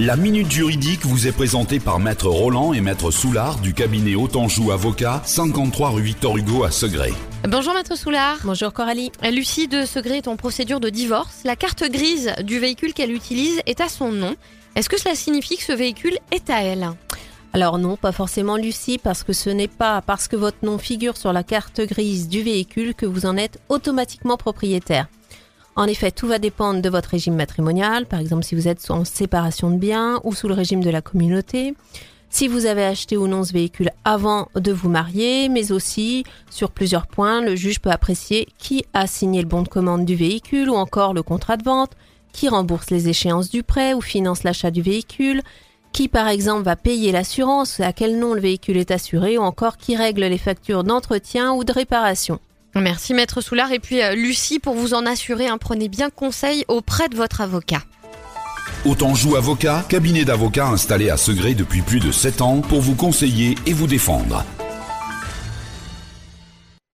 La Minute Juridique vous est présentée par Maître Roland et Maître Soulard du cabinet Autanjou Avocat, 53 rue Victor Hugo à Segré. Bonjour Maître Soulard. Bonjour Coralie. Lucie de Segré est en procédure de divorce. La carte grise du véhicule qu'elle utilise est à son nom. Est-ce que cela signifie que ce véhicule est à elle? Alors non, pas forcément Lucie, parce que ce n'est pas parce que votre nom figure sur la carte grise du véhicule que vous en êtes automatiquement propriétaire. En effet, tout va dépendre de votre régime matrimonial, par exemple si vous êtes en séparation de biens ou sous le régime de la communauté, si vous avez acheté ou non ce véhicule avant de vous marier, mais aussi sur plusieurs points, le juge peut apprécier qui a signé le bon de commande du véhicule ou encore le contrat de vente, qui rembourse les échéances du prêt ou finance l'achat du véhicule, qui par exemple va payer l'assurance, à quel nom le véhicule est assuré ou encore qui règle les factures d'entretien ou de réparation. Merci Maître Soulard. Et puis euh, Lucie, pour vous en assurer, hein, prenez bien conseil auprès de votre avocat. Autanjou Avocat, cabinet d'avocats installé à Segré depuis plus de 7 ans pour vous conseiller et vous défendre.